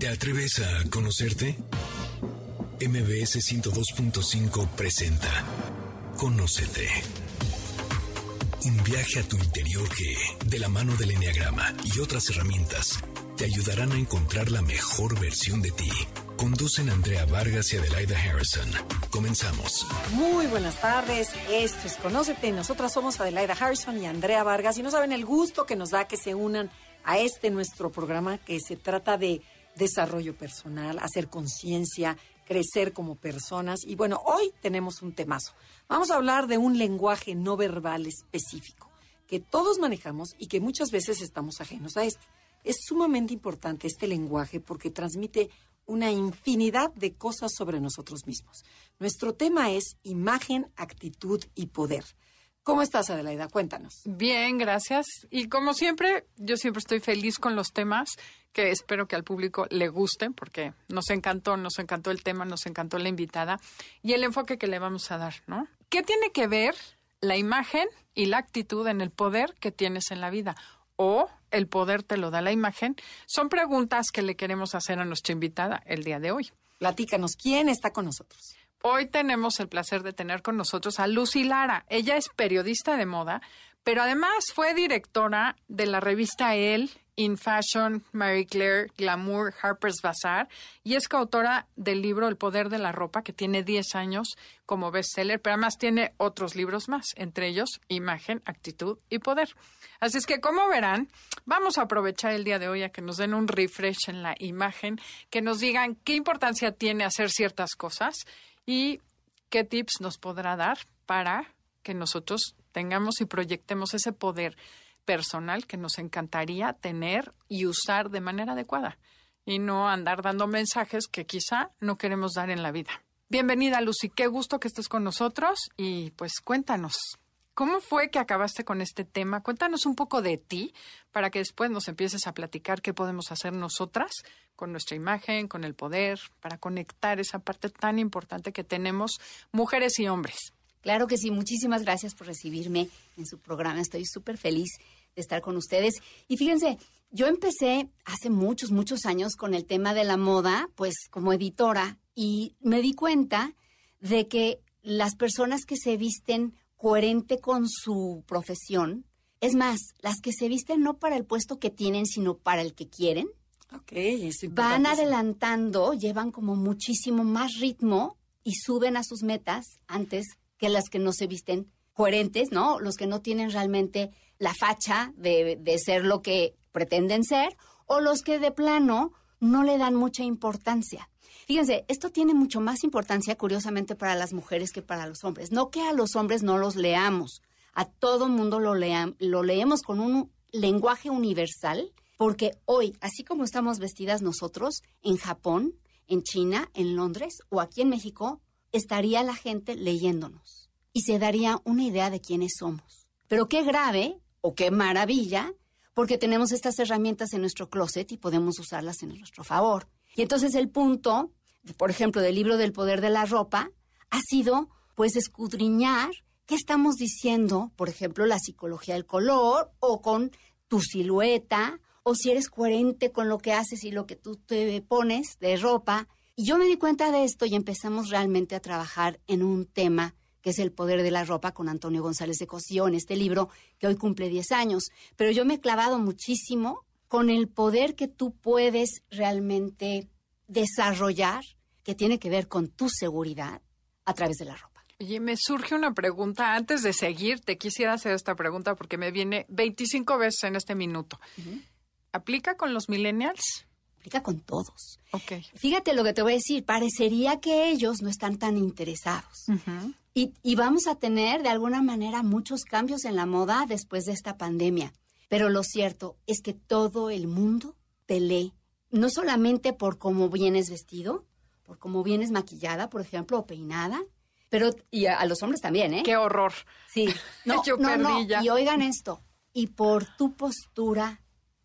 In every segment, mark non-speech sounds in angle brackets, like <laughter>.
¿Te atreves a conocerte? MBS 102.5 presenta Conócete. Un viaje a tu interior que, de la mano del Enneagrama y otras herramientas, te ayudarán a encontrar la mejor versión de ti. Conducen Andrea Vargas y Adelaida Harrison. Comenzamos. Muy buenas tardes. Esto es Conócete. Nosotras somos Adelaida Harrison y Andrea Vargas. Y no saben el gusto que nos da que se unan a este nuestro programa que se trata de desarrollo personal, hacer conciencia, crecer como personas. Y bueno, hoy tenemos un temazo. Vamos a hablar de un lenguaje no verbal específico que todos manejamos y que muchas veces estamos ajenos a este. Es sumamente importante este lenguaje porque transmite una infinidad de cosas sobre nosotros mismos. Nuestro tema es imagen, actitud y poder. ¿Cómo estás, Adelaida? Cuéntanos. Bien, gracias. Y como siempre, yo siempre estoy feliz con los temas que espero que al público le gusten, porque nos encantó, nos encantó el tema, nos encantó la invitada y el enfoque que le vamos a dar, ¿no? ¿Qué tiene que ver la imagen y la actitud en el poder que tienes en la vida? O el poder te lo da la imagen. Son preguntas que le queremos hacer a nuestra invitada el día de hoy. Platícanos, ¿quién está con nosotros? Hoy tenemos el placer de tener con nosotros a Lucy Lara. Ella es periodista de moda, pero además fue directora de la revista Elle, In Fashion, Marie Claire, Glamour, Harper's Bazaar y es coautora del libro El poder de la ropa, que tiene 10 años como bestseller, pero además tiene otros libros más, entre ellos Imagen, Actitud y Poder. Así es que, como verán, vamos a aprovechar el día de hoy a que nos den un refresh en la imagen, que nos digan qué importancia tiene hacer ciertas cosas y qué tips nos podrá dar para que nosotros tengamos y proyectemos ese poder personal que nos encantaría tener y usar de manera adecuada y no andar dando mensajes que quizá no queremos dar en la vida. Bienvenida Lucy, qué gusto que estés con nosotros y pues cuéntanos, ¿cómo fue que acabaste con este tema? Cuéntanos un poco de ti para que después nos empieces a platicar qué podemos hacer nosotras con nuestra imagen, con el poder, para conectar esa parte tan importante que tenemos mujeres y hombres. Claro que sí, muchísimas gracias por recibirme en su programa. Estoy súper feliz de estar con ustedes. Y fíjense, yo empecé hace muchos, muchos años con el tema de la moda, pues como editora, y me di cuenta de que las personas que se visten coherente con su profesión, es más, las que se visten no para el puesto que tienen, sino para el que quieren, van adelantando, llevan como muchísimo más ritmo y suben a sus metas antes que las que no se visten coherentes, ¿no? Los que no tienen realmente la facha de, de ser lo que pretenden ser o los que de plano no le dan mucha importancia. Fíjense, esto tiene mucho más importancia, curiosamente, para las mujeres que para los hombres. No que a los hombres no los leamos, a todo mundo lo, lo leemos con un lenguaje universal porque hoy, así como estamos vestidas nosotros, en Japón, en China, en Londres o aquí en México, estaría la gente leyéndonos y se daría una idea de quiénes somos. Pero qué grave o qué maravilla, porque tenemos estas herramientas en nuestro closet y podemos usarlas en nuestro favor. Y entonces el punto, por ejemplo, del libro del poder de la ropa, ha sido pues escudriñar qué estamos diciendo, por ejemplo, la psicología del color o con tu silueta o si eres coherente con lo que haces y lo que tú te pones de ropa. Y yo me di cuenta de esto y empezamos realmente a trabajar en un tema que es el poder de la ropa con Antonio González de Cosío en este libro que hoy cumple 10 años. Pero yo me he clavado muchísimo con el poder que tú puedes realmente desarrollar, que tiene que ver con tu seguridad a través de la ropa. Oye, me surge una pregunta. Antes de seguir, te quisiera hacer esta pregunta porque me viene 25 veces en este minuto. ¿Aplica con los millennials? Aplica con todos. Ok. Fíjate lo que te voy a decir. Parecería que ellos no están tan interesados. Y, y vamos a tener, de alguna manera, muchos cambios en la moda después de esta pandemia. Pero lo cierto es que todo el mundo te lee. No solamente por cómo vienes vestido, por cómo vienes maquillada, por ejemplo, o peinada, pero y a, los hombres también, ¿eh? Qué horror. Sí. <laughs> No, no, no. Y oigan esto. Y por tu postura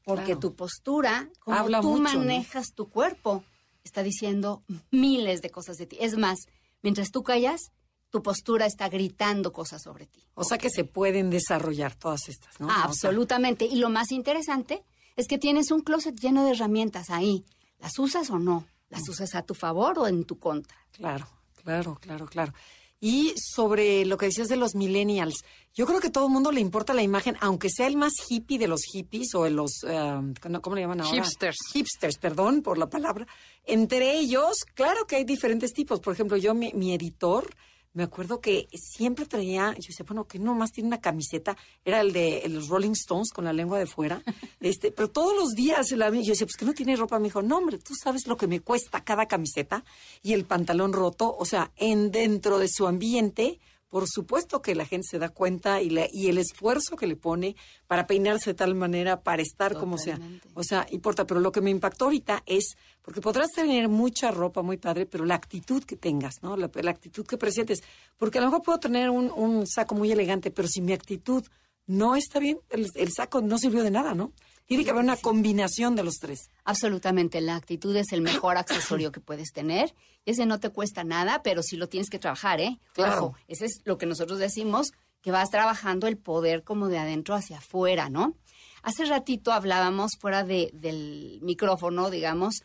porque tu postura, como tú manejas tu cuerpo, está diciendo miles de cosas de ti. Es más, mientras tú callas, tu postura está gritando cosas sobre ti. O sea que se pueden desarrollar todas estas, ¿no? absolutamente. Y lo más interesante es que tienes un closet lleno de herramientas ahí. ¿Las usas o no? ¿Las usas a tu favor o en tu contra? Claro, claro, claro, claro. Y sobre lo que decías de los millennials, yo creo que a todo el mundo le importa la imagen, aunque sea el más hippie de los hippies o de los, eh, ¿cómo le llaman ahora? Hipsters. Hipsters, perdón por la palabra. Entre ellos, claro que hay diferentes tipos. Por ejemplo, yo, mi, mi editor, me acuerdo que siempre traía, yo decía, bueno, que nomás tiene una camiseta, era el de los Rolling Stones con la lengua de fuera, <laughs> este, pero todos los días la, yo decía, pues que no tiene ropa, me dijo, no hombre, tú sabes lo que me cuesta cada camiseta y el pantalón roto, o sea, en dentro de su ambiente, por supuesto que la gente se da cuenta y, la, y el esfuerzo que le pone para peinarse de tal manera, para estar como sea. O sea, importa, pero lo que me impactó ahorita es, porque podrás tener mucha ropa muy padre, pero la actitud que tengas, ¿no? La, la actitud que presentes. Porque a lo mejor puedo tener un, un saco muy elegante, pero si mi actitud no está bien, el, el saco no sirvió de nada, ¿no? Tiene que haber una combinación de los tres. Absolutamente, la actitud es el mejor accesorio que puedes tener. Ese no te cuesta nada, pero sí lo tienes que trabajar, ¿eh? Claro. Ojo, ese es lo que nosotros decimos, que vas trabajando el poder como de adentro hacia afuera, ¿no? Hace ratito hablábamos fuera de, del micrófono, digamos,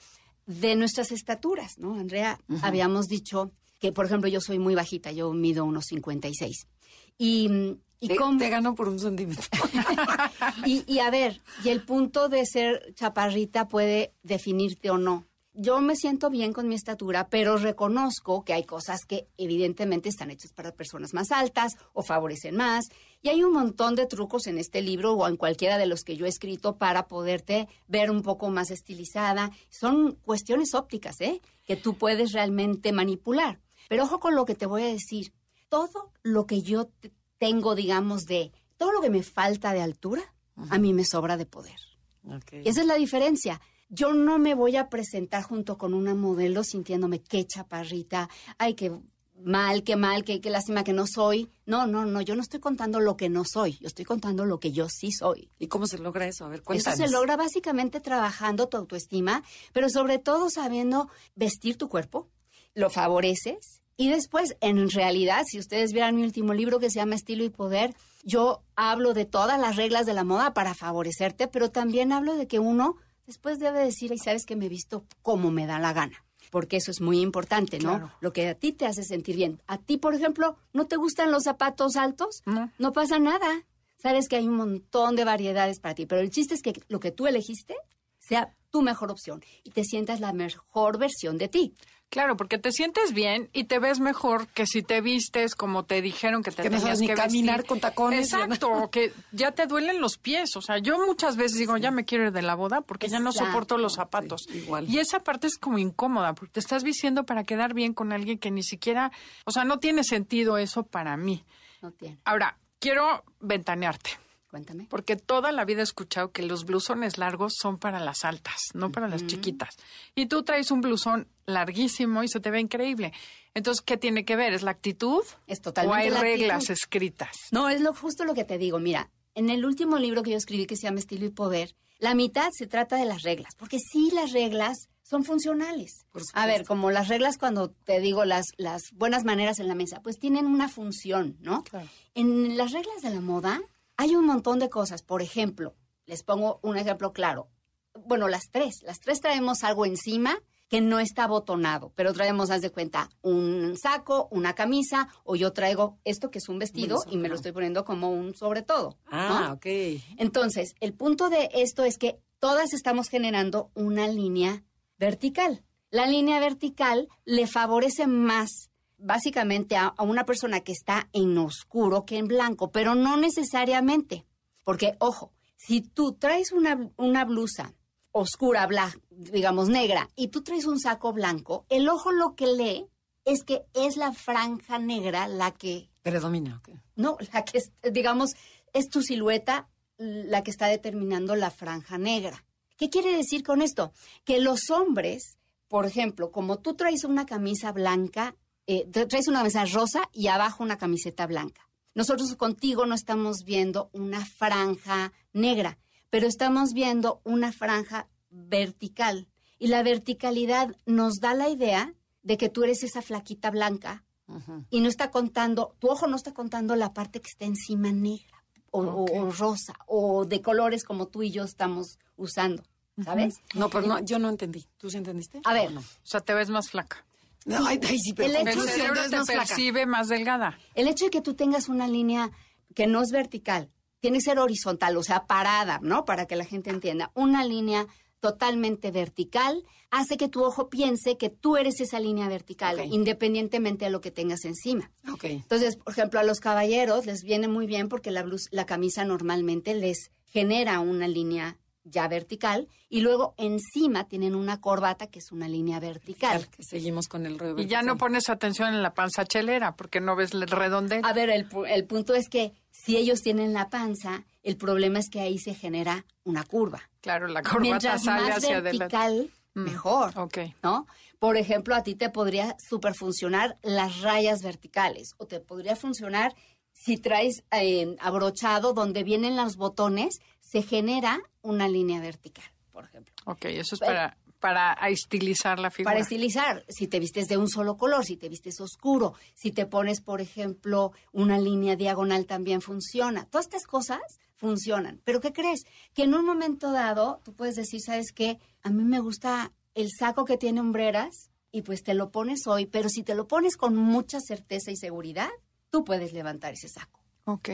de nuestras estaturas, ¿no? Andrea, habíamos dicho que, por ejemplo, yo soy muy bajita, yo mido unos 56. Y, y Te, cómo- te ganó por un centímetro. <laughs> y, y a ver, y el punto de ser chaparrita puede definirte o no. Yo me siento bien con mi estatura, pero reconozco que hay cosas que evidentemente están hechas para personas más altas o favorecen más. Y hay un montón de trucos en este libro o en cualquiera de los que yo he escrito para poderte ver un poco más estilizada. Son cuestiones ópticas, ¿eh? Que tú puedes realmente manipular. Pero ojo con lo que te voy a decir. Todo lo que yo te- tengo, digamos, de todo lo que me falta de altura, a mí me sobra de poder. Y esa es la diferencia. Yo no me voy a presentar junto con una modelo sintiéndome qué chaparrita, ay, qué mal, qué mal, qué, qué lástima que no soy. No, no, no, yo no estoy contando lo que no soy, yo estoy contando lo que yo sí soy. ¿Y cómo se logra eso? A ver, Eso cuéntanos. se logra básicamente trabajando tu autoestima, pero sobre todo sabiendo vestir tu cuerpo, lo favoreces y después, en realidad, si ustedes vieran mi último libro que se llama Estilo y Poder, yo hablo de todas las reglas de la moda para favorecerte, pero también hablo de que uno después debe decir, y sabes que me he visto como me da la gana. Porque eso es muy importante, ¿no? Claro. Lo que a ti te hace sentir bien. A ti, por ejemplo, ¿no te gustan los zapatos altos? No. No pasa nada. Sabes que hay un montón de variedades para ti, pero el chiste es que lo que tú elegiste sea tu mejor opción y te sientas la mejor versión de ti. Claro, porque te sientes bien y te ves mejor que si te vistes como te dijeron que te Que tenías que caminar vestir. con tacones. Exacto, que ya te duelen los pies. O sea, yo muchas veces digo, ya me quiero ir de la boda porque ya no soporto los zapatos. sí, igual. Y esa parte es como incómoda porque te estás vistiendo para quedar bien con alguien que ni siquiera, o sea, no tiene sentido eso para mí. No tiene. Ahora, quiero ventanearte. Cuéntame. Porque toda la vida he escuchado que los blusones largos son para las altas, no para las chiquitas. Y tú traes un blusón larguísimo y se te ve increíble. Entonces, ¿qué tiene que ver? ¿Es la actitud? Es totalmente ¿O hay la reglas actitud. escritas? No, es lo justo lo que te digo. Mira, en el último libro que yo escribí que se llama Estilo y Poder, la mitad se trata de las reglas, porque sí las reglas son funcionales. A ver, como las reglas cuando te digo las, las buenas maneras en la mesa, pues tienen una función, ¿no? Claro. En las reglas de la moda hay un montón de cosas. Por ejemplo, les pongo un ejemplo claro. Bueno, las tres. Las tres traemos algo encima que no está abotonado, pero traemos, haz de cuenta, un saco, una camisa, o yo traigo esto que es un vestido y me lo estoy poniendo como un sobre todo. Ah, ¿no? ok. Entonces, el punto de esto es que todas estamos generando una línea vertical. La línea vertical le favorece más básicamente a, a una persona que está en oscuro que en blanco, pero no necesariamente. Porque, ojo, si tú traes una, una blusa oscura, bla- digamos negra, y tú traes un saco blanco, el ojo lo que lee es que es la franja negra la que Predomina, ok. no, la que, es, digamos, es tu silueta la que está determinando la franja negra. ¿Qué quiere decir con esto? Que los hombres, por ejemplo, como tú traes una camisa blanca, eh, tra- traes una camisa rosa y abajo una camiseta blanca. Nosotros contigo no estamos viendo una franja negra, pero estamos viendo una franja vertical. Y la verticalidad nos da la idea de que tú eres esa flaquita blanca y no está contando, tu ojo no está contando la parte que está encima negra o, o- Ok. o rosa o de colores como tú y yo estamos usando. ¿sabes? No, pero no, yo no entendí. ¿Tú sí entendiste? A ver, ¿O no? O sea, te ves más flaca. No, ay, ay, sí, pero el ¿cómo hecho El cerebro te más flaca? percibe más delgada. El hecho de que tú tengas una línea que no es vertical, tiene que ser horizontal, o sea, parada, ¿no? Para que la gente entienda. Una línea totalmente vertical hace que tu ojo piense que tú eres esa línea vertical, independientemente de lo que tengas encima. Entonces, por ejemplo, a los caballeros les viene muy bien porque la blusa, la camisa normalmente les genera una línea ya vertical y luego encima tienen una corbata que es una línea vertical. Que seguimos con el Y ya no pones atención en la panza chelera porque no ves el redondel. A ver, el, pu- el punto es que si ellos tienen la panza, el problema es que ahí se genera una curva. Claro, la corbata Mientras sale más hacia adelante. vertical, Mm, mejor. Ok. ¿no? Por ejemplo, a ti te podría super funcionar las rayas verticales o te podría funcionar si traes eh, abrochado donde vienen los botones, se genera una línea vertical, por ejemplo. Ok, eso es para, para estilizar la figura. Para estilizar, si te vistes de un solo color, si te vistes oscuro, si te pones, por ejemplo, una línea diagonal también funciona. Todas estas cosas funcionan. Pero ¿qué crees? Que en un momento dado tú puedes decir, ¿sabes qué? A mí me gusta el saco que tiene hombreras y pues te lo pones hoy, pero si te lo pones con mucha certeza y seguridad, tú puedes levantar ese saco. Ok.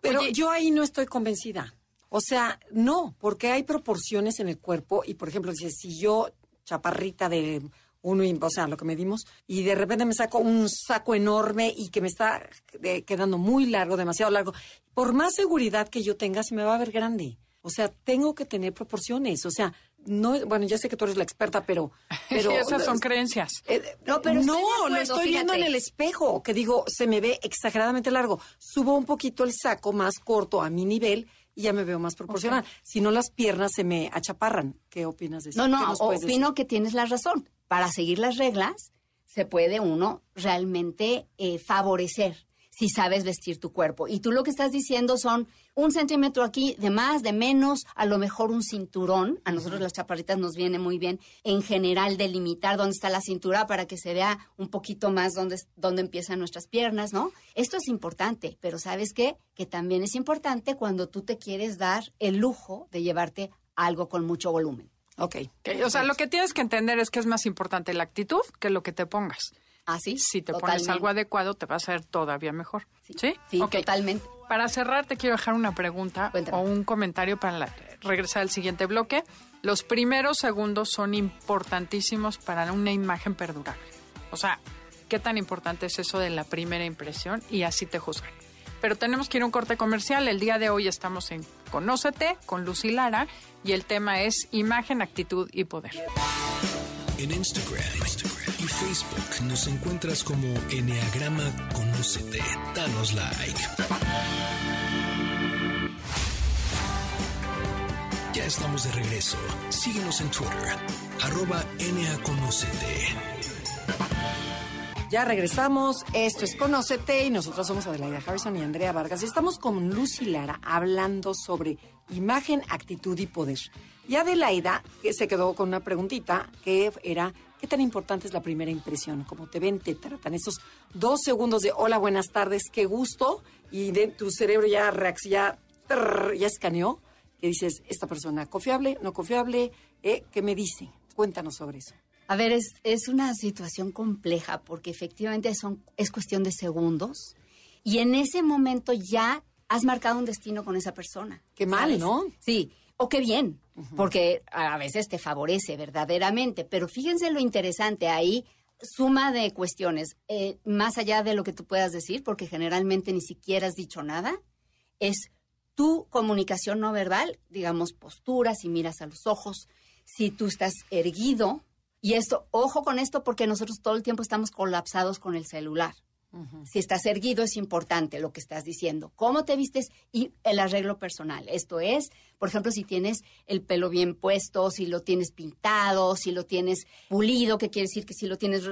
Pero Oye, yo ahí no estoy convencida. O sea, no, porque hay proporciones en el cuerpo y, por ejemplo, si, si yo, chaparrita de uno, y- o sea, lo que medimos, y de repente me saco un saco enorme y que me está eh, quedando muy largo, demasiado largo, por más seguridad que yo tenga, se me va a ver grande. O sea, tengo que tener proporciones. O sea, no, bueno, ya sé que tú eres la experta, pero... <laughs> pero esas son creencias. eh, No, pero no, acuerdo, lo estoy viendo en el espejo, que digo, se me ve exageradamente largo. Subo un poquito el saco más corto a mi nivel y ya me veo más proporcional. Si no, las piernas se me achaparran. ¿Qué opinas de eso? No, ¿Qué no, opino decir? que tienes la razón. Para seguir las reglas, se puede uno realmente eh, favorecer si sabes vestir tu cuerpo. Y tú lo que estás diciendo son un centímetro aquí de más, de menos, a lo mejor un cinturón. A nosotros las chaparritas nos viene muy bien en general delimitar dónde está la cintura para que se vea un poquito más dónde, dónde empiezan nuestras piernas, ¿no? Esto es importante, pero ¿sabes qué? Que también es importante cuando tú te quieres dar el lujo de llevarte algo con mucho volumen. Ok. Ok, O sea, lo que tienes que entender es que es más importante la actitud que lo que te pongas. Así. Si te pones algo adecuado, te va a ser todavía mejor. ¿Sí? Sí, totalmente. Para cerrar, te quiero dejar una pregunta Cuéntame. o un comentario para la- regresar al siguiente bloque. Los primeros segundos son importantísimos para una imagen perdurable. O sea, ¿qué tan importante es eso de la primera impresión? Y así te juzgan. Pero tenemos que ir a un corte comercial. El día de hoy estamos en Conócete con Lucy Lara y el tema es imagen, actitud y poder. En Instagram, Instagram Facebook nos encuentras como Enneagrama Conócete. Danos like. Ya estamos de regreso. Síguenos en Twitter, arroba. Ya regresamos. Esto es Conócete y nosotros somos Adelaida Harrison y Andrea Vargas. Y estamos con Lucy Lara hablando sobre imagen, actitud y poder. Y Adelaida que se quedó con una preguntita que era, ¿qué tan importante es la primera impresión? Como te ven, te tratan esos dos segundos de hola, buenas tardes, qué gusto. Y de tu cerebro ya reacciona, ya, escaneó. Que dices, esta persona confiable, no confiable, eh, ¿qué me dice? Cuéntanos sobre eso. A ver, es, es una situación compleja porque efectivamente son, es cuestión de segundos y en ese momento ya has marcado un destino con esa persona. Qué mal, ¿no? Sí, o qué bien, porque a veces te favorece verdaderamente, pero fíjense lo interesante ahí. Suma de cuestiones, eh, más allá de lo que tú puedas decir, porque generalmente ni siquiera has dicho nada, es tu comunicación no verbal, digamos, postura, si miras a los ojos, si tú estás erguido, y esto, ojo con esto, porque nosotros todo el tiempo estamos colapsados con el celular. Si estás erguido es importante lo que estás diciendo. ¿Cómo te vistes? Y el arreglo personal. Esto es, por ejemplo, si tienes el pelo bien puesto, si lo tienes pintado, si lo tienes pulido, que quiere decir que si lo tienes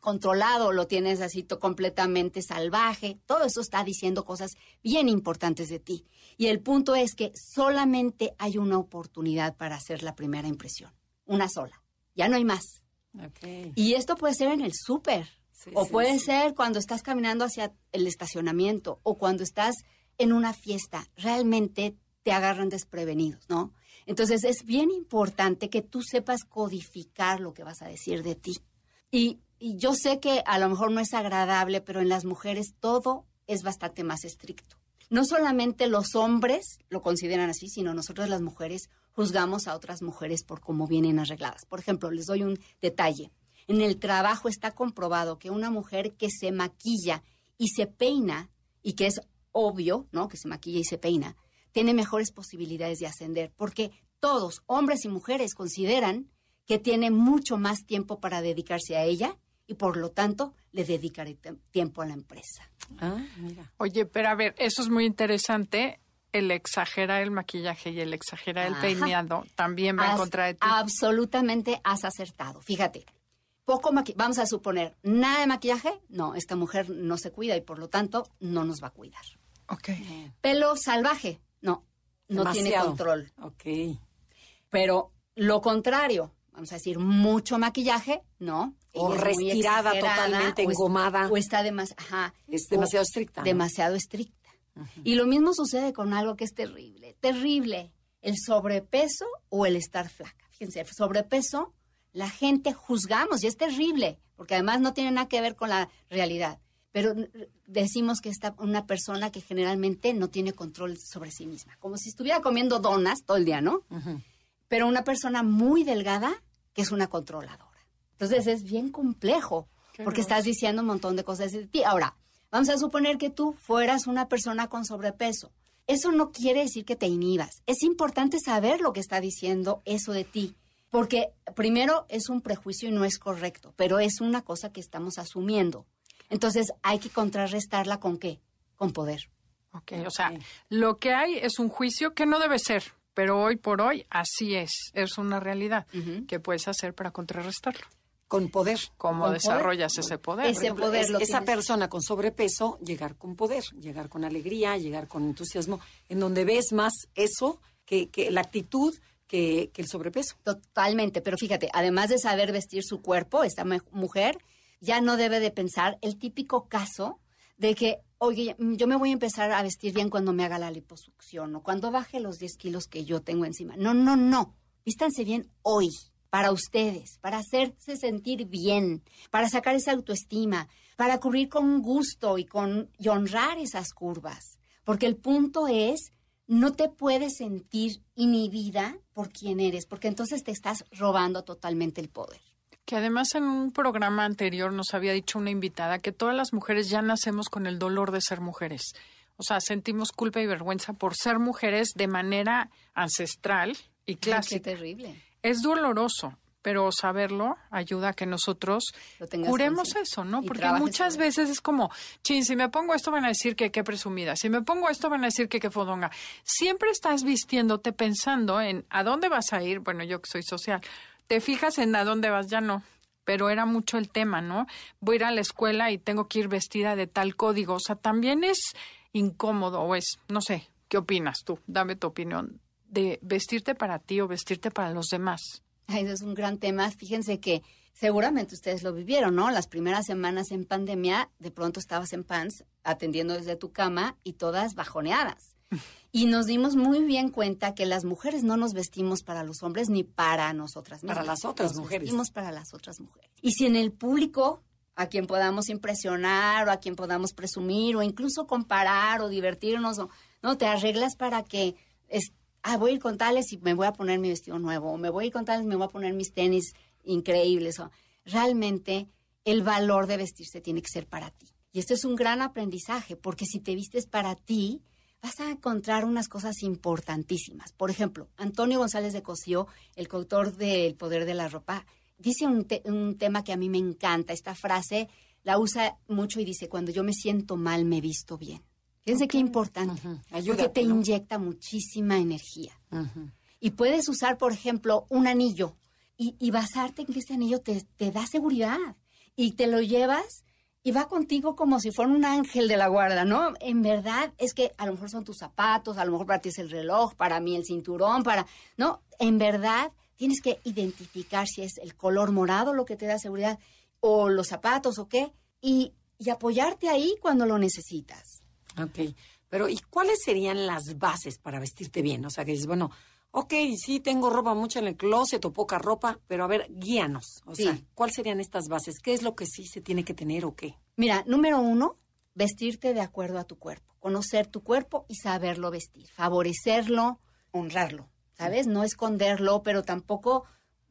controlado, lo tienes así completamente salvaje. Todo eso está diciendo cosas bien importantes de ti. Y el punto es que solamente hay una oportunidad para hacer la primera impresión. Una sola. Ya no hay más. Ok. Y esto puede ser en el súper. Sí, o sí, puede sí. ser cuando estás caminando hacia el estacionamiento o cuando estás en una fiesta. Realmente te agarran desprevenidos, ¿no? Entonces es bien importante que tú sepas codificar lo que vas a decir de ti. Y, y yo sé que a lo mejor no es agradable, pero en las mujeres todo es bastante más estricto. No solamente los hombres lo consideran así, sino nosotros las mujeres juzgamos a otras mujeres por cómo vienen arregladas. Por ejemplo, les doy un detalle. En el trabajo está comprobado que una mujer que se maquilla y se peina, y que es obvio, ¿no? Que se maquilla y se peina, tiene mejores posibilidades de ascender, porque todos, hombres y mujeres, consideran que tiene mucho más tiempo para dedicarse a ella y por lo tanto le dedicaré tiempo a la empresa. Ah, mira. Oye, pero a ver, eso es muy interesante. El exagerar el maquillaje y el exagerar el peinado también va en contra de ti. Absolutamente has acertado. Fíjate, poco vamos a suponer, nada de maquillaje, no, esta mujer no se cuida y por lo tanto no nos va a cuidar. Ok. Pelo salvaje, no, no tiene control. Ok. Pero lo contrario, vamos a decir, mucho maquillaje, no. O retirada totalmente, engomada. O está demasiado, Es demasiado estricta. Demasiado estricta. Y lo mismo sucede con algo que es terrible, terrible, el sobrepeso o el estar flaca. Fíjense, el sobrepeso, la gente juzgamos y es terrible, porque además no tiene nada que ver con la realidad. Pero decimos que está una persona que generalmente no tiene control sobre sí misma, como si estuviera comiendo donas todo el día, ¿no? Pero una persona muy delgada que es una controladora. Entonces es bien complejo, porque estás diciendo un montón de cosas de ti. Ahora, vamos a suponer que tú fueras una persona con sobrepeso. Eso no quiere decir que te inhibas. Es importante saber lo que está diciendo eso de ti. Porque primero es un prejuicio y no es correcto, pero es una cosa que estamos asumiendo. Entonces hay que contrarrestarla con qué? Con poder. Ok, o sea, lo que hay es un juicio que no debe ser, pero hoy por hoy así es, es una realidad que puedes hacer para contrarrestarlo. Con poder. ¿Cómo desarrollas ese poder? Ese poder esa persona con sobrepeso, llegar con poder, llegar con alegría, llegar con entusiasmo, en donde ves más eso que, que la actitud que, que, el sobrepeso. Totalmente, pero fíjate, además de saber vestir su cuerpo, esta mujer ya no debe de pensar el típico caso de que, oye, yo me voy a empezar a vestir bien cuando me haga la liposucción o cuando baje los 10 kilos que yo tengo encima. No, no, no. Vístanse bien hoy, para ustedes, para hacerse sentir bien, para sacar esa autoestima, para cubrir con gusto y, con, y honrar esas curvas. Porque el punto es, no te puedes sentir inhibida por quien eres, porque entonces te estás robando totalmente el poder. Que además en un programa anterior nos había dicho una invitada que todas las mujeres ya nacemos con el dolor de ser mujeres. O sea, sentimos culpa y vergüenza por ser mujeres de manera ancestral y clásica. qué terrible. Es doloroso, pero saberlo ayuda a que nosotros curemos eso, ¿no? Porque muchas veces es como, chin, si me pongo esto van a decir que qué presumida, si me pongo esto van a decir que qué fodonga. Siempre estás vistiéndote pensando en a dónde vas a ir, bueno, yo que soy social, te fijas en a dónde vas, ya no. Pero era mucho el tema, ¿no? Voy a ir a la escuela y tengo que ir vestida de tal código. O sea, también es incómodo o es, no sé, ¿qué opinas tú? Dame tu opinión de vestirte para ti o vestirte para los demás. Ay, es un gran tema. Fíjense que seguramente ustedes lo vivieron, ¿no? Las primeras semanas en pandemia, de pronto estabas en pants atendiendo desde tu cama y todas bajoneadas. Y nos dimos muy bien cuenta que las mujeres no nos vestimos para los hombres ni para nosotras mismas. Para las otras nos mujeres. Vestimos para las otras mujeres. Y si en el público, a quien podamos impresionar o a quien podamos presumir o incluso comparar o divertirnos, o, no, te arreglas para que, es, ah, voy a ir con tales y me voy a poner mi vestido nuevo, o me voy a ir con tales y me voy a poner mis tenis increíbles. O, realmente el valor de vestirse tiene que ser para ti. Y esto es un gran aprendizaje, porque si te vistes para ti, vas a encontrar unas cosas importantísimas. Por ejemplo, Antonio González de Cosío, el coautor de El Poder de la Ropa, dice un, tema que a mí me encanta. Esta frase la usa mucho y dice, cuando yo me siento mal, me visto bien. Fíjense qué importante, porque te inyecta muchísima energía. Y puedes usar, por ejemplo, un anillo y, basarte en que ese anillo te, te da seguridad y te lo llevas y va contigo como si fuera un ángel de la guarda, ¿no? En verdad es que a lo mejor son tus zapatos, a lo mejor para ti es el reloj, para mí el cinturón, para... No, en verdad tienes que identificar si es el color morado lo que te da seguridad o los zapatos o qué y, y apoyarte ahí cuando lo necesitas. Ok, pero ¿y cuáles serían las bases para vestirte bien? O sea, que dices, bueno, ok, sí tengo ropa mucha en el closet o poca ropa, pero a ver, guíanos. O Sí. sea, ¿cuáles serían estas bases? ¿Qué es lo que sí se tiene que tener o qué? Mira, número uno, vestirte de acuerdo a tu cuerpo. Conocer tu cuerpo y saberlo vestir. Favorecerlo, honrarlo, ¿sabes? No esconderlo, pero tampoco,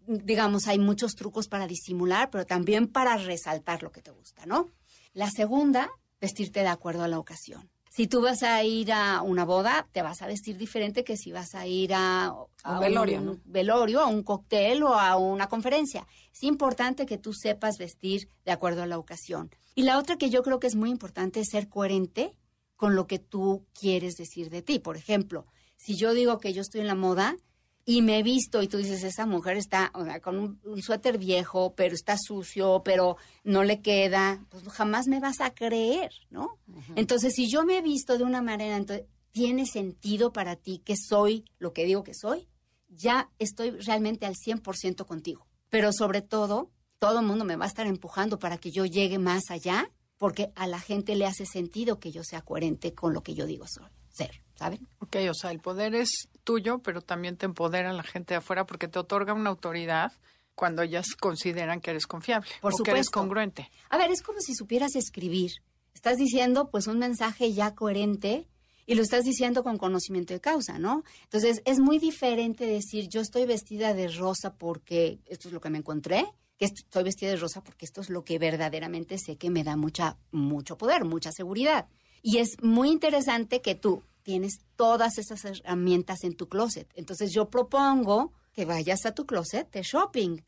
digamos, hay muchos trucos para disimular, pero también para resaltar lo que te gusta, ¿no? La segunda, vestirte de acuerdo a la ocasión. Si tú vas a ir a una boda, te vas a vestir diferente que si vas a ir a, A un velorio, un ¿no? velorio, a un cóctel o a una conferencia. Es importante que tú sepas vestir de acuerdo a la ocasión. Y la otra que yo creo que es muy importante es ser coherente con lo que tú quieres decir de ti. Por ejemplo, si yo digo que yo estoy en la moda y me visto y tú dices, esa mujer está o sea, con un, un suéter viejo, pero está sucio, pero no le queda, pues jamás me vas a creer, ¿no? Entonces, si yo me he visto de una manera, entonces, ¿tiene sentido para ti que soy lo que digo que soy? Ya estoy realmente al 100% contigo. Pero sobre todo, todo el mundo me va a estar empujando para que yo llegue más allá, porque a la gente le hace sentido que yo sea coherente con lo que yo digo soy, ser, ¿saben? Ok, o sea, el poder es tuyo, pero también te empodera a la gente de afuera porque te otorga una autoridad cuando ellas consideran que eres confiable Por o que eres congruente. A ver, es como si supieras escribir. Estás diciendo pues un mensaje ya coherente y lo estás diciendo con conocimiento de causa, ¿no? Entonces, es muy diferente decir yo estoy vestida de rosa porque esto es lo que me encontré, que est- estoy vestida de rosa porque esto es lo que verdaderamente sé que me da mucha mucho poder, mucha seguridad. Y es muy interesante que tú tienes todas esas herramientas en tu closet. Entonces, yo propongo que vayas a tu closet de shopping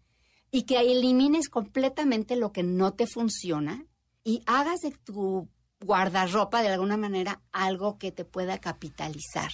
y que elimines completamente lo que no te funciona y hagas de tu guardarropa de alguna manera algo que te pueda capitalizar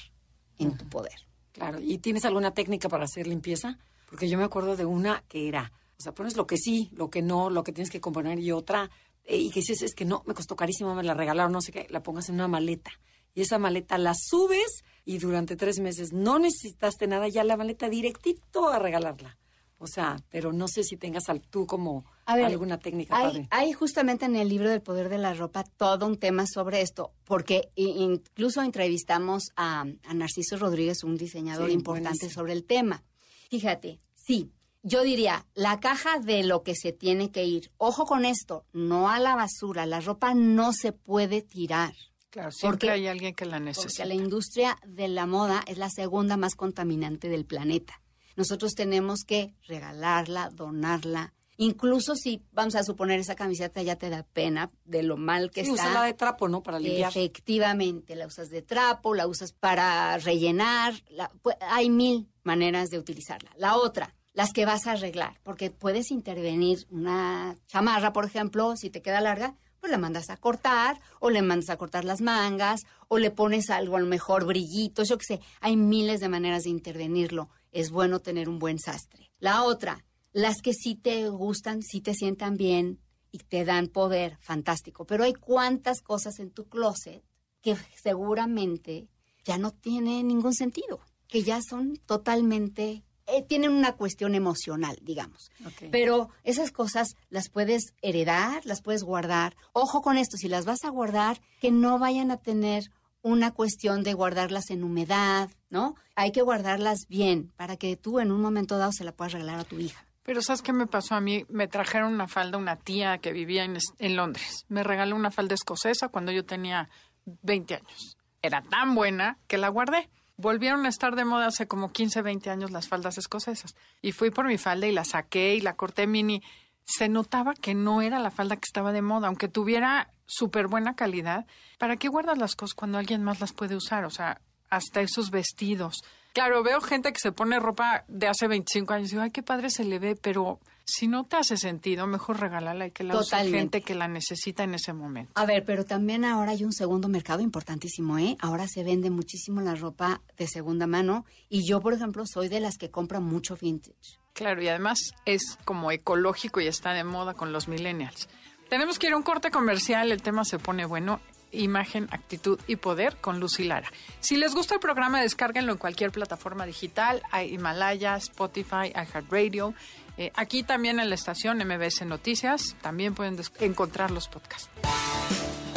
en tu poder. Claro, ¿y tienes alguna técnica para hacer limpieza? Porque yo me acuerdo de una que era, o sea, pones lo que sí, lo que no, lo que tienes que componer y otra, eh, y que dices, es que no, me costó carísimo, me la regalaron, no sé qué, la pongas en una maleta. Y esa maleta la subes y durante tres meses no necesitaste nada, ya la maleta directito a regalarla. O sea, pero no sé si tengas al, tú como A ver, alguna técnica Hay, padre. hay justamente en el libro del poder de la ropa todo un tema sobre esto, porque incluso entrevistamos a, a Narciso Rodríguez, un diseñador Sí, importante buenísimo. sobre el tema. Fíjate, sí, yo diría, la caja de lo que se tiene que ir. Ojo con esto, no a la basura, la ropa no se puede tirar. Claro, siempre Porque- hay alguien que la Porque necesita. la industria de la moda es la segunda más contaminante del planeta. Nosotros tenemos que regalarla, donarla. Incluso si, vamos a suponer, esa camiseta ya te da pena de lo mal que Sí, está. usarla de trapo, ¿no? Para limpiar. Efectivamente, la usas de trapo, la usas para rellenar. la- pu- hay mil maneras de utilizarla. La otra, las que vas a arreglar, porque puedes intervenir una chamarra, por ejemplo, si te queda larga, pues la mandas a cortar, o le mandas a cortar las mangas, o le pones algo, a lo mejor brillitos, yo qué sé. Hay miles de maneras de intervenirlo. Es bueno tener un buen sastre. La otra, las que sí te gustan, sí te sientan bien y te dan poder, fantástico. Pero hay cuantas cosas en tu closet que seguramente ya no tienen ningún sentido, que ya son totalmente, eh, tienen una cuestión emocional, digamos. Pero esas cosas las puedes heredar, las puedes guardar. Ojo con esto, si las vas a guardar, que no vayan a tener una cuestión de guardarlas en humedad, ¿no? Hay que guardarlas bien para que tú en un momento dado se la puedas regalar a tu hija. Pero ¿sabes qué me pasó a mí? Me trajeron una falda, una tía que vivía en Londres. Me regaló una falda escocesa cuando yo tenía 20 años. Era tan buena que la guardé. Volvieron a estar de moda hace como 15, 20 años las faldas escocesas. Y fui por mi falda y la saqué y la corté mini. Se notaba que no era la falda que estaba de moda, aunque tuviera súper buena calidad. ¿Para qué guardas las cosas cuando alguien más las puede usar? O sea, hasta esos vestidos. Claro, veo gente que se pone ropa de hace 25 años y digo, ay, qué padre se le ve, pero si no te hace sentido, mejor regálala y que la use gente que la necesita en ese momento. A ver, pero también ahora hay un segundo mercado importantísimo, ¿eh? Ahora se vende muchísimo la ropa de segunda mano y yo, por ejemplo, soy de las que compra mucho vintage. Claro, y además es como ecológico y está de moda con los millennials. Tenemos que ir a un corte comercial, el tema se pone bueno. Imagen, actitud y poder con Lucy Lara. Si les gusta el programa, descárguenlo en cualquier plataforma digital, hay Himalaya, Spotify, iHeartRadio. Eh, aquí también en la estación MBS Noticias, también pueden encontrar los podcasts.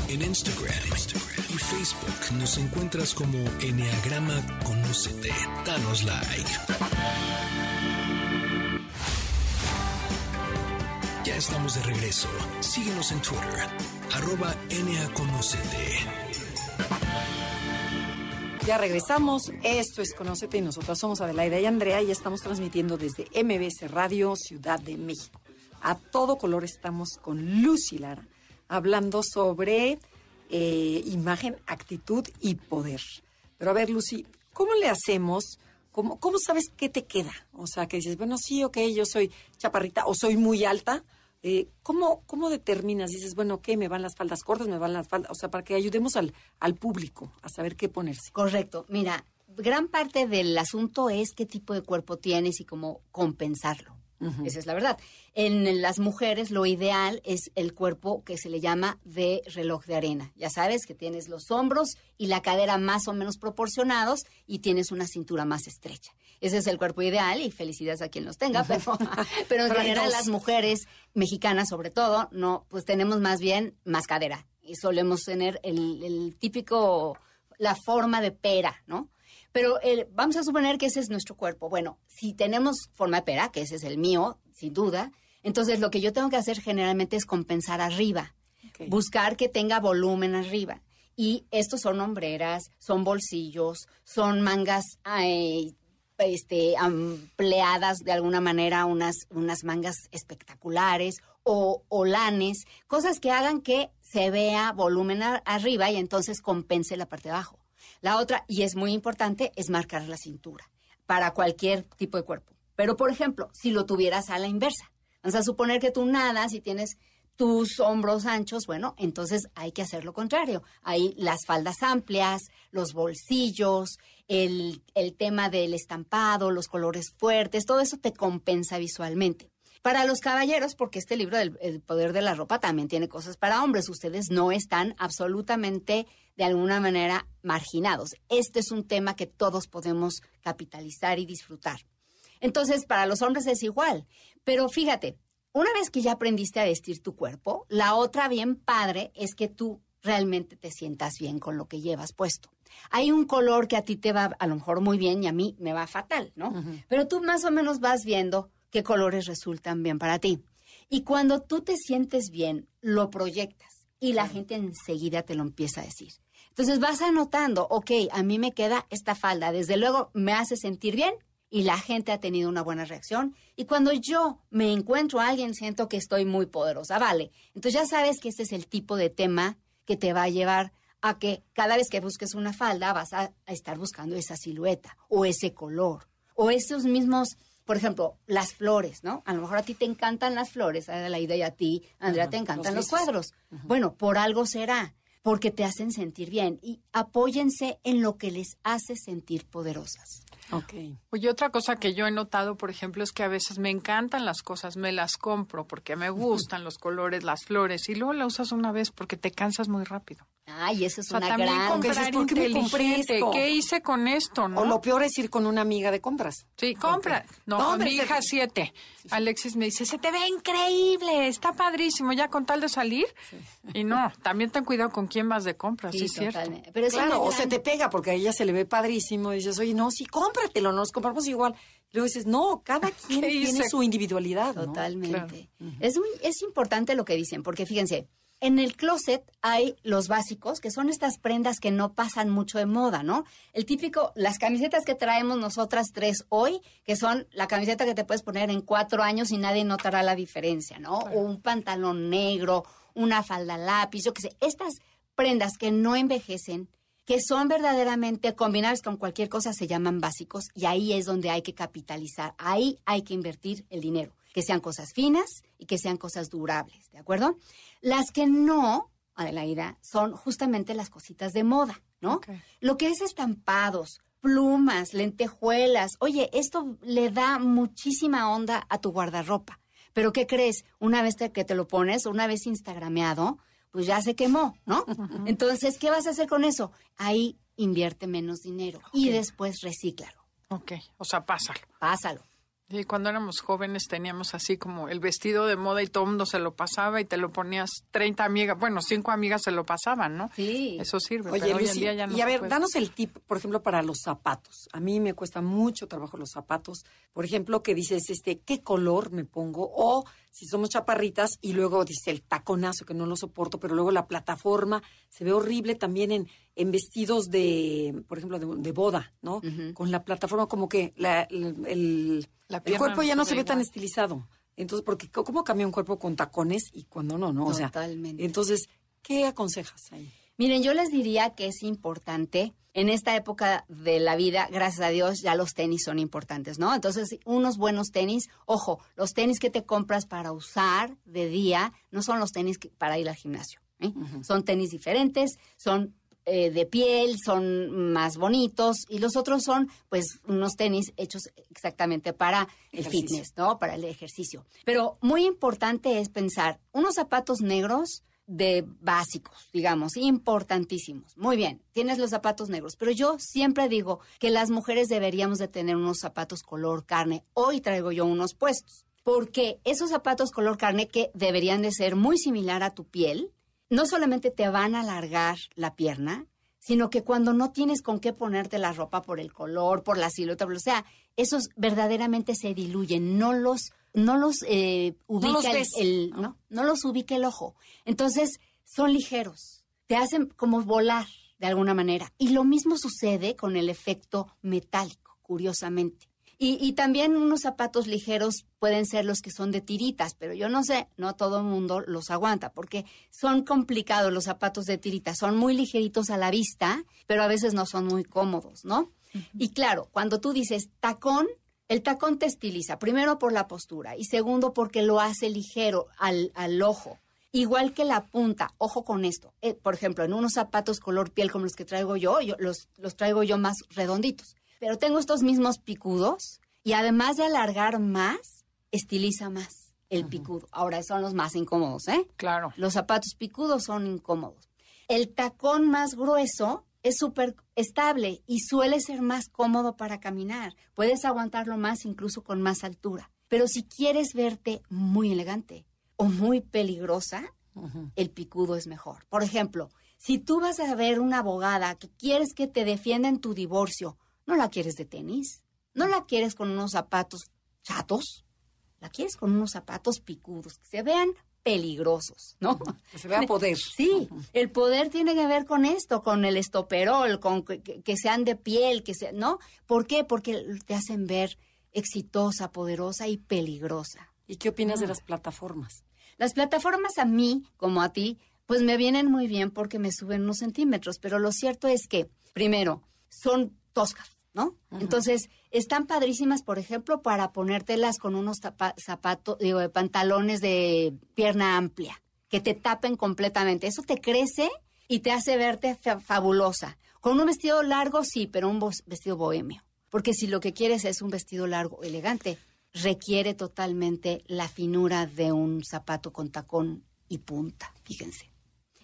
En Instagram, y Facebook nos encuentras como Enneagrama Conócete. Danos like. Ya estamos de regreso. Síguenos en Twitter, arroba Conócete. Ya regresamos. Esto es Conócete y nosotras somos Adelaida y Andrea y estamos transmitiendo desde MBS Radio Ciudad de México. A todo color estamos con Lucy Lara hablando sobre eh, imagen, actitud y poder. Pero a ver, Lucy, ¿cómo le hacemos? ¿Cómo, ¿Cómo sabes qué te queda? O sea, que dices, bueno, sí, ok, yo soy chaparrita o soy muy alta. Eh, ¿cómo, ¿Cómo determinas? Dices, bueno, ¿qué? ¿Me van las faldas cortas? ¿Me van las faldas? O sea, para que ayudemos al, al público a saber qué ponerse. Correcto. Mira, gran parte del asunto es qué tipo de cuerpo tienes y cómo compensarlo. Esa es la verdad. En las mujeres lo ideal es el cuerpo que se le llama de reloj de arena. Ya sabes que tienes los hombros y la cadera más o menos proporcionados y tienes una cintura más estrecha. Ese es el cuerpo ideal y felicidades a quien los tenga, <laughs> pero, pero en general las mujeres mexicanas sobre todo, no, pues tenemos más bien más cadera y solemos tener el, el típico, la forma de pera, ¿no? Pero vamos a suponer que ese es nuestro cuerpo. Bueno, si tenemos forma de pera, que ese es el mío, sin duda, entonces lo que yo tengo que hacer generalmente es compensar arriba, buscar que tenga volumen arriba. Y estos son hombreras, son bolsillos, son mangas este, ampliadas de alguna manera, unas, unas mangas espectaculares o, olanes, cosas que hagan que se vea volumen arriba y entonces compense la parte de abajo. La otra, y es muy importante, es marcar la cintura para cualquier tipo de cuerpo. Pero, por ejemplo, si lo tuvieras a la inversa, vamos a suponer que tú nadas y tienes tus hombros anchos, bueno, entonces hay que hacer lo contrario. Hay las faldas amplias, los bolsillos, el, el tema del estampado, los colores fuertes, todo eso te compensa visualmente. Para los caballeros, porque este libro del el poder de la ropa también tiene cosas para hombres, ustedes no están absolutamente de alguna manera marginados. Este es un tema que todos podemos capitalizar y disfrutar. Entonces, para los hombres es igual. Pero fíjate, una vez que ya aprendiste a vestir tu cuerpo, la otra bien padre es que tú realmente te sientas bien con lo que llevas puesto. Hay un color que a ti te va a lo mejor muy bien y a mí me va fatal, ¿no? Pero tú más o menos vas viendo qué colores resultan bien para ti. Y cuando tú te sientes bien, lo proyectas y la gente enseguida te lo empieza a decir. Entonces vas anotando, ok, a mí me queda esta falda, desde luego me hace sentir bien y la gente ha tenido una buena reacción. Y cuando yo me encuentro a alguien, siento que estoy muy poderosa, vale. Entonces ya sabes que este es el tipo de tema que te va a llevar a que cada vez que busques una falda vas a, estar buscando esa silueta o ese color o esos mismos por ejemplo, las flores, ¿no? A lo mejor a ti te encantan las flores, a la idea y a ti, Andrea, te encantan los, cuadros. Bueno, por algo será porque te hacen sentir bien y apóyense en lo que les hace sentir poderosas. Ok. Oye, otra cosa que yo he notado, por ejemplo, es que a veces me encantan las cosas, me las compro porque me gustan los colores, las flores, y luego la usas una vez porque te cansas muy rápido. Ay, eso es o una también gran... comprar inteligente. ¿Qué hice con esto, no? O lo peor es ir con una amiga de compras. Sí, compra. No, mi hija siete. Alexis me dice, se te ve increíble, está padrísimo, ya con tal de salir. Y no, también ten cuidado con quién vas de compras, sí, es cierto. Pero claro, o se te pega porque a ella se le ve padrísimo y dices, oye, no, sí, cómpratelo, nos compramos igual. Luego dices, no, cada <laughs> quien tiene su individualidad. Totalmente. es, muy, es importante lo que dicen, porque fíjense, en el closet hay los básicos, que son estas prendas que no pasan mucho de moda, ¿no? El típico, las camisetas que traemos nosotras tres hoy, que son la camiseta que te puedes poner en cuatro años y nadie notará la diferencia, ¿no? O un pantalón negro, una falda lápiz, yo qué sé. Estas prendas que no envejecen, que son verdaderamente combinables con cualquier cosa, se llaman básicos y ahí es donde hay que capitalizar, ahí hay que invertir el dinero que sean cosas finas y que sean cosas durables, ¿de acuerdo? Las que no, Adelaida, son justamente las cositas de moda, ¿no? Lo que es estampados, plumas, lentejuelas. Oye, esto le da muchísima onda a tu guardarropa. Pero ¿qué crees? Una vez que te lo pones, una vez instagrameado, pues ya se quemó, ¿no? Entonces, ¿qué vas a hacer con eso? Ahí invierte menos dinero y después recíclalo. Ok, o sea, pásalo. Pásalo. Y cuando éramos jóvenes teníamos así como el vestido de moda y todo el mundo se lo pasaba y te lo ponías 30 amigas, bueno, cinco amigas se lo pasaban, ¿no? Sí. Eso sirve, Oye, pero hoy en Lucy, día ya no y a ver, puede. danos el tip, por ejemplo, para los zapatos. A mí me cuesta mucho trabajo los zapatos. Por ejemplo, que dices, este, ¿qué color me pongo? O si somos chaparritas y luego dice el taconazo, que no lo soporto, pero luego la plataforma se ve horrible también en, en vestidos de, por ejemplo, de, de boda, ¿no? Con la plataforma como que la- el, el- La el cuerpo ya no no se ve tan estilizado. Entonces, porque ¿cómo cambia un cuerpo con tacones y cuando no, no? O sea, Totalmente. entonces, ¿qué aconsejas ahí? Miren, yo les diría que es importante en esta época de la vida, gracias a Dios, ya los tenis son importantes, ¿no? Entonces, unos buenos tenis, ojo, los tenis que te compras para usar de día no son los tenis que- para ir al gimnasio. ¿eh? Son tenis diferentes, son eh, de piel, son más bonitos y los otros son, pues, unos tenis hechos exactamente para el fitness, ¿no? Para el ejercicio. Pero muy importante es pensar, unos zapatos negros de básicos, digamos, importantísimos. Muy bien, tienes los zapatos negros, pero yo siempre digo que las mujeres deberíamos de tener unos zapatos color carne. Hoy traigo yo unos puestos, porque esos zapatos color carne que deberían de ser muy similar a tu piel, no solamente te van a alargar la pierna, sino que cuando no tienes con qué ponerte la ropa por el color, por la silueta, o sea, esos verdaderamente se diluyen, no los, no los eh, ubica los el- ves, el, no, no los ubica el ojo. Entonces, son ligeros, te hacen como volar de alguna manera. Y lo mismo sucede con el efecto metálico, curiosamente. Y, y también unos zapatos ligeros pueden ser los que son de tiritas, pero yo no sé, no todo el mundo los aguanta, porque son complicados los zapatos de tiritas, son muy ligeritos a la vista, pero a veces no son muy cómodos, ¿no? Y claro, cuando tú dices tacón, el tacón te estiliza, primero por la postura y segundo porque lo hace ligero al, al ojo. Igual que la punta, ojo con esto. Eh, por ejemplo, en unos zapatos color piel como los que traigo yo, yo los, los traigo yo más redonditos. Pero tengo estos mismos picudos y además de alargar más, estiliza más el picudo. Ahora son los más incómodos, ¿eh? Claro. Los zapatos picudos son incómodos. El tacón más grueso es súper estable y suele ser más cómodo para caminar. Puedes aguantarlo más incluso con más altura. Pero si quieres verte muy elegante o muy peligrosa, el picudo es mejor. Por ejemplo, si tú vas a ver una abogada que quieres que te defienda en tu divorcio, no la quieres de tenis, no la quieres con unos zapatos chatos, la quieres con unos zapatos picudos, que se vean peligrosos, ¿no? Que se vea poder. Sí, el poder tiene que ver con esto, con el estoperol, con que, sean de piel, que sea, ¿no? ¿Por qué? Porque te hacen ver exitosa, poderosa y peligrosa. ¿Y qué opinas de las plataformas? Las plataformas a mí, como a ti, pues me vienen muy bien porque me suben unos centímetros, pero lo cierto es que, primero, son toscas, ¿no? Entonces, están padrísimas, por ejemplo, para ponértelas con unos zapatos, digo, de pantalones de pierna amplia, que te tapen completamente. Eso te crece y te hace verte fa- fabulosa. Con un vestido largo, sí, pero un vestido bohemio. Porque si lo que quieres es un vestido largo, elegante, requiere totalmente la finura de un zapato con tacón y punta, fíjense.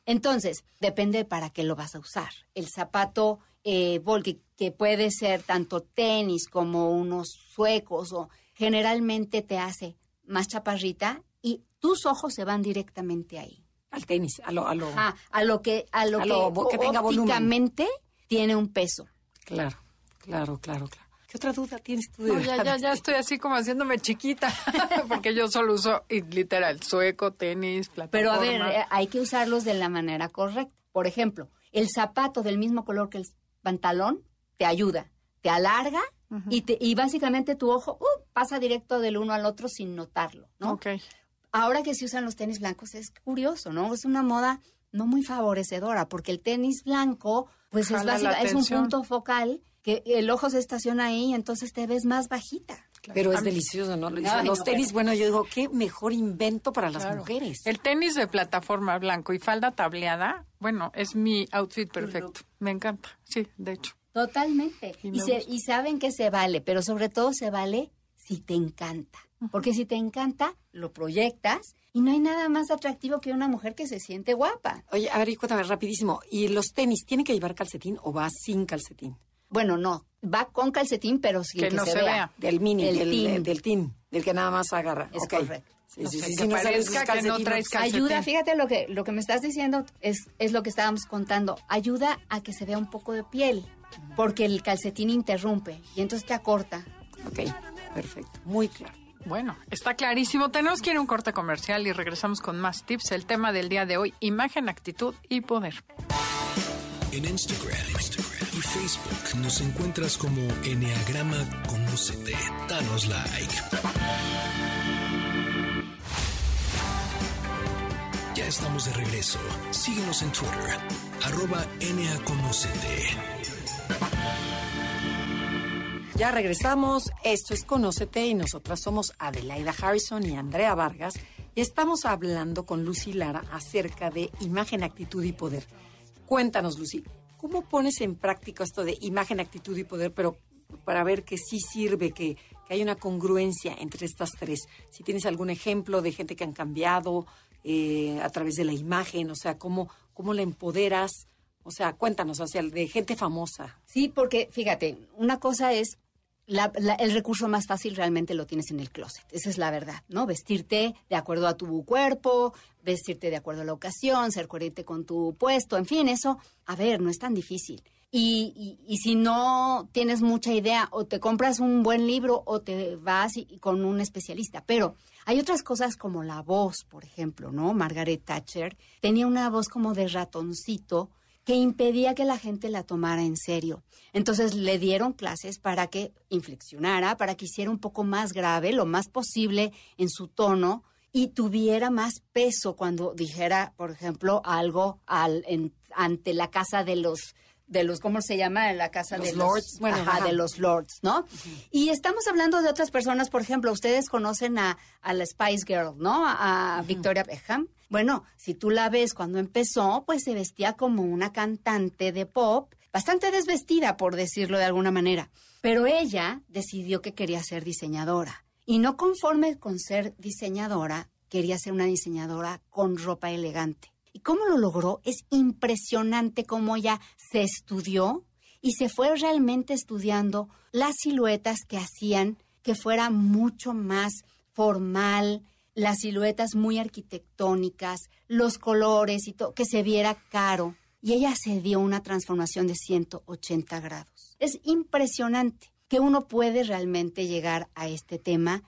Entonces, depende para qué lo vas a usar. El zapato eh, bol, que, que puede ser tanto tenis como unos suecos, o generalmente te hace más chaparrita y tus ojos se van directamente ahí. Al tenis, a lo, a lo, Ajá, a lo que, a lo A que, lo vo- que tenga volumen. ópticamente tiene un peso. claro, claro, claro, claro. ¿Qué otra duda tienes tú de No, ya, ya, ya estoy así como haciéndome chiquita, <laughs> porque yo solo uso, literal, sueco, tenis, plataforma. Pero a ver, eh, hay que usarlos de la manera correcta. Por ejemplo, el zapato del mismo color que el pantalón te ayuda, te alarga y, te, y básicamente tu ojo uh, pasa directo del uno al otro sin notarlo, ¿no? Ok. Ahora que se usan los tenis blancos es curioso, ¿no? Es una moda no muy favorecedora porque el tenis blanco pues es, Jala básica- es un punto focal que el ojo se estaciona ahí y entonces te ves más bajita. Pero es delicioso, ¿no? Ay, los no, tenis, bueno, yo digo, qué mejor invento para las Claro. mujeres. El tenis de plataforma blanco y falda tableada, bueno, es mi outfit perfecto. Me encanta, sí, de hecho. Totalmente. Y se- y saben que se vale, pero sobre todo se vale si te encanta. Porque si te encanta, lo proyectas y no hay nada más atractivo que una mujer que se siente guapa. Oye, a ver, y cuéntame rapidísimo. ¿Y los tenis tienen que llevar calcetín o va sin calcetín? Bueno, no, va con calcetín, pero sin Que que, no se, se vea. vea. Del mini, El del, tin. del tin, del que nada más agarra. Es Ok. correcto. Sí, sí, sí, que no parezca que traes calcetín. Ayuda, fíjate lo que lo que me estás diciendo es, es lo que estábamos contando. Ayuda a que se vea un poco de piel, porque el calcetín interrumpe y entonces te acorta. Ok, perfecto, muy claro. Bueno, está clarísimo. Tenemos que ir a un corte comercial y regresamos con más tips. El tema del día de hoy, imagen, actitud y poder. En Instagram, y Facebook nos encuentras como Enneagrama Conócete. Danos like. Ya estamos de regreso. Síguenos en Twitter, arroba. Ya regresamos. Esto es Conócete y nosotras somos Adelaida Harrison y Andrea Vargas. Y estamos hablando con Lucy Lara acerca de imagen, actitud y poder. Cuéntanos, Lucy, ¿cómo pones en práctica esto de imagen, actitud y poder, pero para ver que sí sirve, que, que hay una congruencia entre estas tres? Si tienes algún ejemplo de gente que han cambiado eh, a través de la imagen, o sea, ¿cómo, cómo la empoderas? O sea, cuéntanos, o sea, de gente famosa. Sí, porque fíjate, una cosa es la- la- el recurso más fácil realmente lo tienes en el closet. Esa es la verdad, ¿no? Vestirte de acuerdo a tu cuerpo, vestirte de acuerdo a la ocasión, ser coherente con tu puesto, en fin, eso, a ver, no es tan difícil. Y, y- y si no tienes mucha idea, o te compras un buen libro o te vas y- con un especialista. Pero hay otras cosas como la voz, por ejemplo, ¿no? Margaret Thatcher tenía una voz como de ratoncito que impedía que la gente la tomara en serio. Entonces le dieron clases para que inflexionara, para que hiciera un poco más grave, lo más posible en su tono y tuviera más peso cuando dijera, por ejemplo, algo al, en- ante la casa de los de los ¿cómo se llama? La casa Los de lords, los bueno, ajá, ajá. de los lords, ¿no? Y estamos hablando de otras personas, por ejemplo, ustedes conocen a, a la Spice Girl, ¿no? A, a Victoria Beckham. Bueno, si tú la ves cuando empezó, pues se vestía como una cantante de pop, bastante desvestida, por decirlo de alguna manera. Pero ella decidió que quería ser diseñadora. Y no conforme con ser diseñadora, quería ser una diseñadora con ropa elegante. ¿Y cómo lo logró? Es impresionante cómo ella se estudió y se fue realmente estudiando las siluetas que hacían que fuera mucho más formal, las siluetas muy arquitectónicas, los colores y todo, que se viera caro. Y ella se dio una transformación de 180 grados. Es impresionante que uno puede realmente llegar a este tema,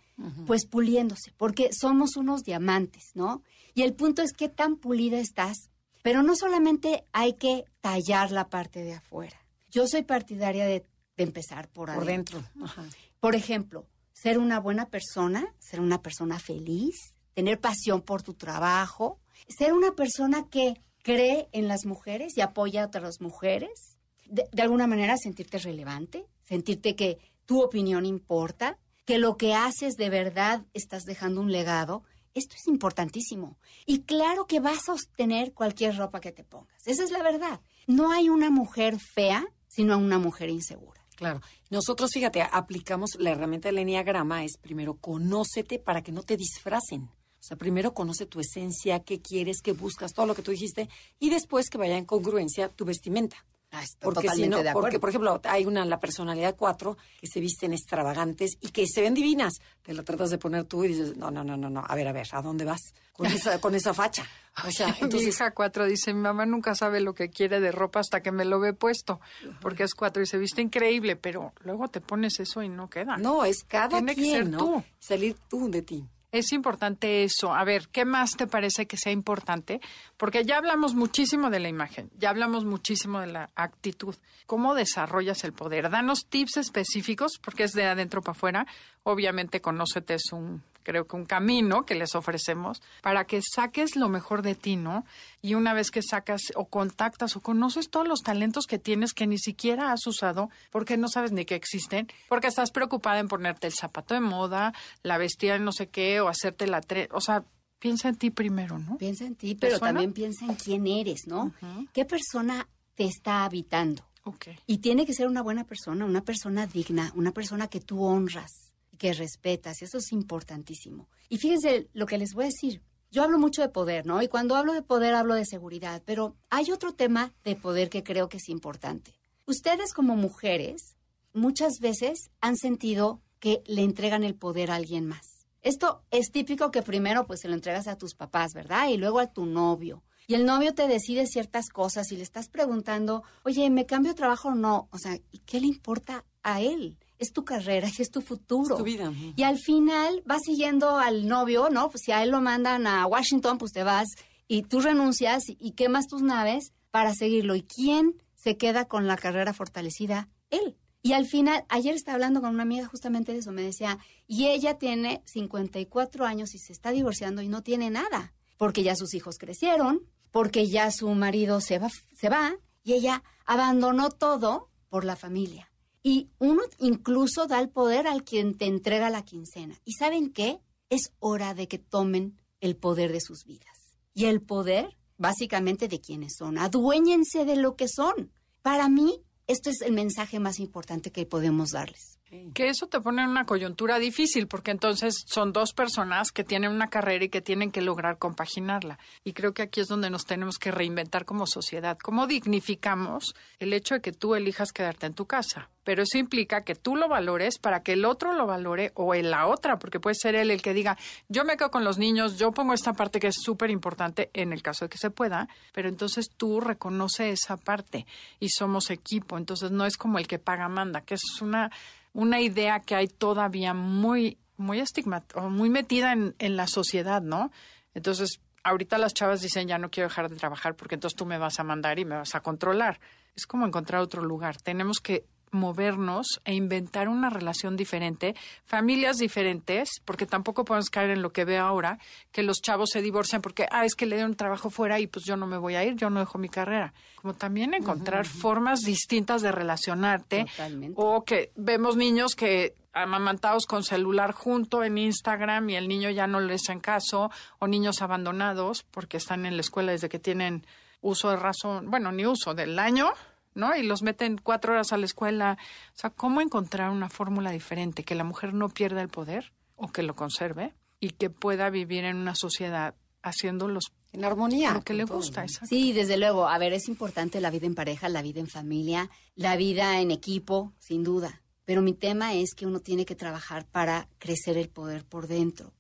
pues puliéndose, porque somos unos diamantes, ¿no? Y el punto es qué tan pulida estás. Pero no solamente hay que tallar la parte de afuera. Yo soy partidaria de, de empezar por, Por adentro. dentro. Ajá. Por ejemplo, ser una buena persona, ser una persona feliz, tener pasión por tu trabajo, ser una persona que cree en las mujeres y apoya a otras mujeres, de, de alguna manera sentirte relevante, sentirte que tu opinión importa, que lo que haces de verdad estás dejando un legado. Esto es importantísimo. Y claro que vas a sostener cualquier ropa que te pongas. Esa es la verdad. No hay una mujer fea, sino una mujer insegura. Claro. Nosotros, fíjate, aplicamos la herramienta del enneagrama, es primero conócete para que no te disfracen. O sea, primero conoce tu esencia, qué quieres, qué buscas, todo lo que tú dijiste, y después que vaya en congruencia tu vestimenta. Ah, Porque si no, de acuerdo. porque por ejemplo, hay una, la personalidad cuatro, que se visten extravagantes y que se ven divinas. Te la tratas de poner tú y dices, no, no, no, no, no, a ver, a ver, ¿a dónde vas? Con esa, <laughs> con esa facha. O sea, Mi entonces, hija cuatro dice, mi mamá nunca sabe lo que quiere de ropa hasta que me lo ve puesto, porque es cuatro y se viste increíble, pero luego te pones eso y no queda. no, es cada Tiene que quien, ser ¿no? tú. Salir tú de ti. Es importante eso. A ver, ¿qué más te parece que sea importante? Porque ya hablamos muchísimo de la imagen, ya hablamos muchísimo de la actitud. ¿Cómo desarrollas el poder? Danos tips específicos, porque es de adentro para afuera. Obviamente, conócete es un, creo que un camino que les ofrecemos para que saques lo mejor de ti, ¿no? Y una vez que sacas o contactas o conoces todos los talentos que tienes que ni siquiera has usado porque no sabes ni que existen, porque estás preocupada en ponerte el zapato de moda, la vestida de no sé qué o hacerte la tre o sea, piensa en ti primero, ¿no? Piensa en ti, pero también piensa en quién eres, ¿no? ¿Qué persona te está habitando? Ok. Y tiene que ser una buena persona, una persona digna, una persona que tú honras, que respetas, eso es importantísimo. Y fíjense lo que les voy a decir. Yo hablo mucho de poder, ¿no? Y cuando hablo de poder hablo de seguridad, pero hay otro tema de poder que creo que es importante. Ustedes como mujeres muchas veces han sentido que le entregan el poder a alguien más. Esto es típico que primero pues se lo entregas a tus papás, ¿verdad? Y luego a tu novio. Y el novio te decide ciertas cosas y le estás preguntando, oye, ¿me cambio de trabajo o no? O sea, ¿y qué le importa a él? Es tu carrera, es tu futuro. Es tu vida. Y al final vas siguiendo al novio, ¿no? Pues si a él lo mandan a Washington, pues te vas y tú renuncias y quemas tus naves para seguirlo. ¿Y quién se queda con la carrera fortalecida? Él. Y al final, ayer estaba hablando con una amiga justamente de eso, me decía, y ella tiene 54 años y se está divorciando y no tiene nada, porque ya sus hijos crecieron, porque ya su marido se va, se va y ella abandonó todo por la familia. Y uno incluso da el poder al quien te entrega la quincena. ¿Y saben qué? Es hora de que tomen el poder de sus vidas. Y el poder, básicamente, de quienes son. Aduéñense de lo que son. Para mí, esto es el mensaje más importante que podemos darles. Que eso te pone en una coyuntura difícil, porque entonces son dos personas que tienen una carrera y que tienen que lograr compaginarla. Y creo que aquí es donde nos tenemos que reinventar como sociedad. ¿Cómo dignificamos el hecho de que tú elijas quedarte en tu casa? Pero eso implica que tú lo valores para que el otro lo valore o en la otra, porque puede ser él el que diga, yo me quedo con los niños, yo pongo esta parte que es súper importante en el caso de que se pueda, pero entonces tú reconoce esa parte y somos equipo. Entonces no es como el que paga manda, que es una una idea que hay todavía muy, muy estigmatizada, muy metida en, en la sociedad, ¿no? Entonces, ahorita las chavas dicen, ya no quiero dejar de trabajar porque entonces tú me vas a mandar y me vas a controlar. Es como encontrar otro lugar. Tenemos que movernos e inventar una relación diferente, familias diferentes, porque tampoco podemos caer en lo que veo ahora, que los chavos se divorcian porque, ah, es que le un trabajo fuera y pues yo no me voy a ir, yo no dejo mi carrera. Como también encontrar formas distintas de relacionarte o que vemos niños que amamantados con celular junto en Instagram y el niño ya no les en caso, o niños abandonados porque están en la escuela desde que tienen uso de razón, bueno, ni uso del año, ¿no? Y los meten cuatro horas a la escuela. O sea, ¿cómo encontrar una fórmula diferente? Que la mujer no pierda el poder o que lo conserve y que pueda vivir en una sociedad haciendo los en armonía. Lo que le gusta, Sí, desde luego. A ver, es importante la vida en pareja, la vida en familia, la vida en equipo, sin duda. Pero mi tema es que uno tiene que trabajar para crecer el poder por dentro.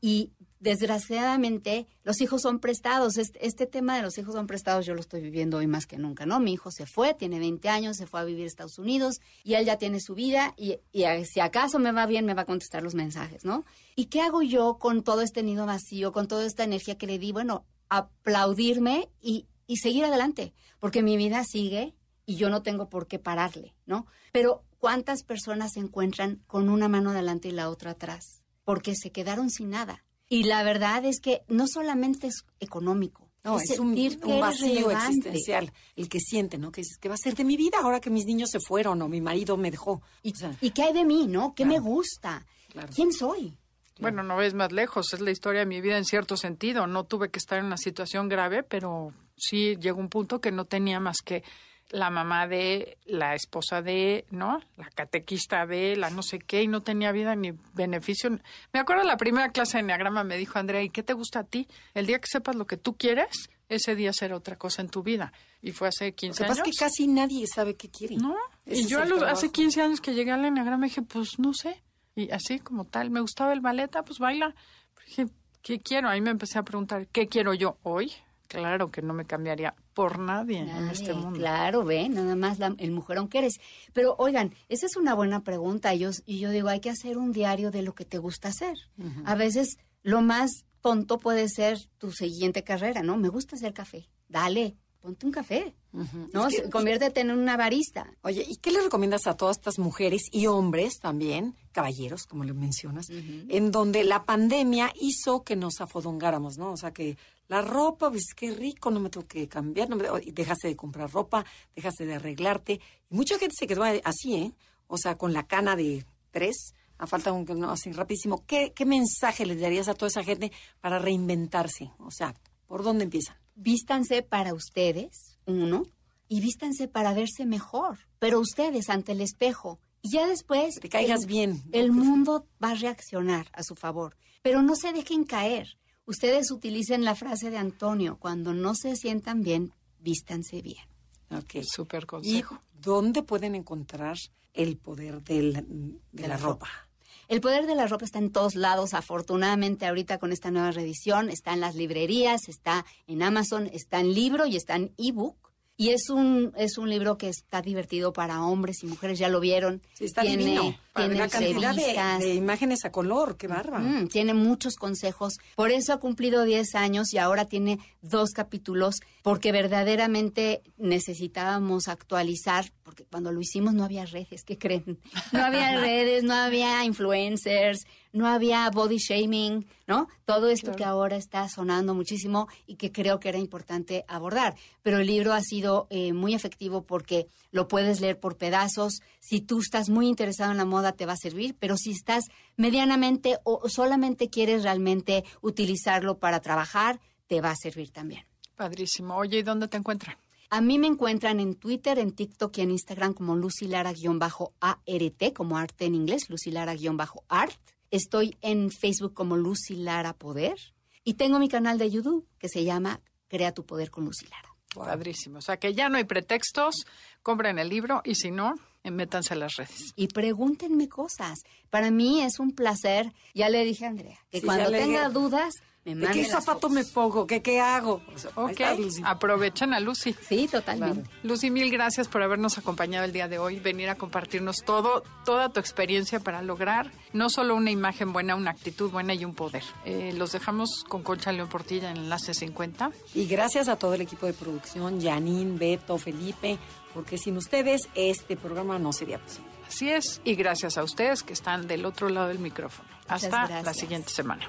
Y desgraciadamente los hijos son prestados. Este, tema de los hijos son prestados yo lo estoy viviendo hoy más que nunca, ¿no? Mi hijo se fue, tiene 20 años, se fue a vivir a Estados Unidos y él ya tiene su vida y, si acaso me va bien me va a contestar los mensajes, ¿no? ¿Y qué hago yo con todo este nido vacío, con toda esta energía que le di? Bueno, aplaudirme y, y seguir adelante, porque mi vida sigue y yo no tengo por qué pararle, ¿no? Pero ¿cuántas personas se encuentran con una mano adelante y la otra atrás? Porque se quedaron sin nada y la verdad es que no solamente es económico. No, es, un, vacío existencial el que siente, ¿no? Que es que va a ser de mi vida ahora que mis niños se fueron o mi marido me dejó. ¿Y, qué hay de mí, no? ¿Qué me gusta? ¿Quién soy? Bueno, no ves más lejos, es la historia de mi vida en cierto sentido. No tuve que estar en una situación grave, pero sí llegó un punto que no tenía más que la mamá de, la esposa de, ¿no? La catequista de, la no sé qué, y no tenía vida ni beneficio. Me acuerdo la primera clase de Enneagrama me dijo, Andrea, ¿y qué te gusta a ti? El día que sepas lo que tú quieres, ese día será otra cosa en tu vida. Y fue hace 15 años. Lo que que casi nadie sabe qué quiere. No, y yo hace 15 años que llegué al Enneagrama dije, pues no sé. Y así como tal, me gustaba el ballet, ah, pues baila. dije, ¿qué quiero? Ahí me empecé a preguntar, ¿qué quiero yo hoy? Claro que no me cambiaría por nadie, en este mundo. Claro, ve, nada más el mujerón que eres. Pero oigan, esa es una buena pregunta. Y yo, y yo digo, hay que hacer un diario de lo que te gusta hacer. A veces lo más tonto puede ser tu siguiente carrera, ¿no? Me gusta hacer café. Dale, ponte un café, ¿no? Conviértete en una barista. Oye, ¿y qué le recomiendas a todas estas mujeres y hombres también, caballeros, como le mencionas, en donde la pandemia hizo que nos afodongáramos, ¿no? O sea, que la ropa, pues qué rico, no me tengo que cambiar, no me, dejaste de comprar ropa, dejaste de arreglarte. Y mucha gente se quedó así, ¿eh? O sea, con la cana de tres, a falta un, no, así rapidísimo. ¿Qué, ¿Qué mensaje le darías a toda esa gente para reinventarse? O sea, ¿por dónde empiezan? vístanse para ustedes, uno, y vístanse para verse mejor, pero ustedes ante el espejo. Y ya después... Te caigas bien. El mundo va a reaccionar a su favor, pero no se dejen caer. Ustedes utilicen la frase de Antonio, cuando no se sientan bien, vístanse bien. Ok. Súper ¿Y consejo. dónde pueden encontrar el poder del- de, la, ropa? El poder de la ropa está en todos lados, afortunadamente ahorita con esta nueva reedición, está en las librerías, está en Amazon, está en libro y está en ebook. Y es un, es un libro que está divertido para hombres y mujeres, ya lo vieron. Sí, está tiene, divino. Para tiene la cantidad de imágenes a color, qué bárbaro. Mm, tiene muchos consejos. Por eso ha cumplido 10 años y ahora tiene dos capítulos, porque verdaderamente necesitábamos actualizar, porque cuando lo hicimos no había redes, ¿qué creen? No había <laughs> redes, no había influencers, no había body shaming, ¿no? Todo esto que ahora está sonando muchísimo y que creo que era importante abordar. Pero el libro ha sido eh, muy efectivo porque lo puedes leer por pedazos. Si tú estás muy interesado en la moda, te va a servir, pero si estás medianamente o solamente quieres realmente utilizarlo para trabajar, te va a servir también. Padrísimo. Oye, ¿y dónde te encuentran? A mí me encuentran en Twitter, en TikTok y en Instagram como Lucy Lara-ART, como arte en inglés, Lucy Lara-art. Estoy en Facebook como Lucy Lara Poder. Y tengo mi canal de YouTube que se llama Crea tu Poder con Lucy Lara. Padrísimo. O sea que ya no hay pretextos, compren el libro y si no, métanse a las redes. Y pregúntenme cosas. Para mí es un placer. Ya le dije a Andrea que Sí, cuando tenga dije. dudas, me ¿De mande qué zapato fotos. me pongo? ¿Qué, qué hago? O sea, ahí Ok, Lucy. aprovechen a Lucy. Sí, totalmente. Lucy, mil gracias por habernos acompañado el día de hoy, venir a compartirnos todo, toda tu experiencia para lograr no solo una imagen buena, una actitud buena y un poder. Eh, los dejamos con Concha León Portilla en Enlace 50. Y gracias a todo el equipo de producción, Janine, Beto, Felipe, porque sin ustedes este programa no sería posible. Así es, y gracias a ustedes que están del otro lado del micrófono. Hasta la siguiente semana.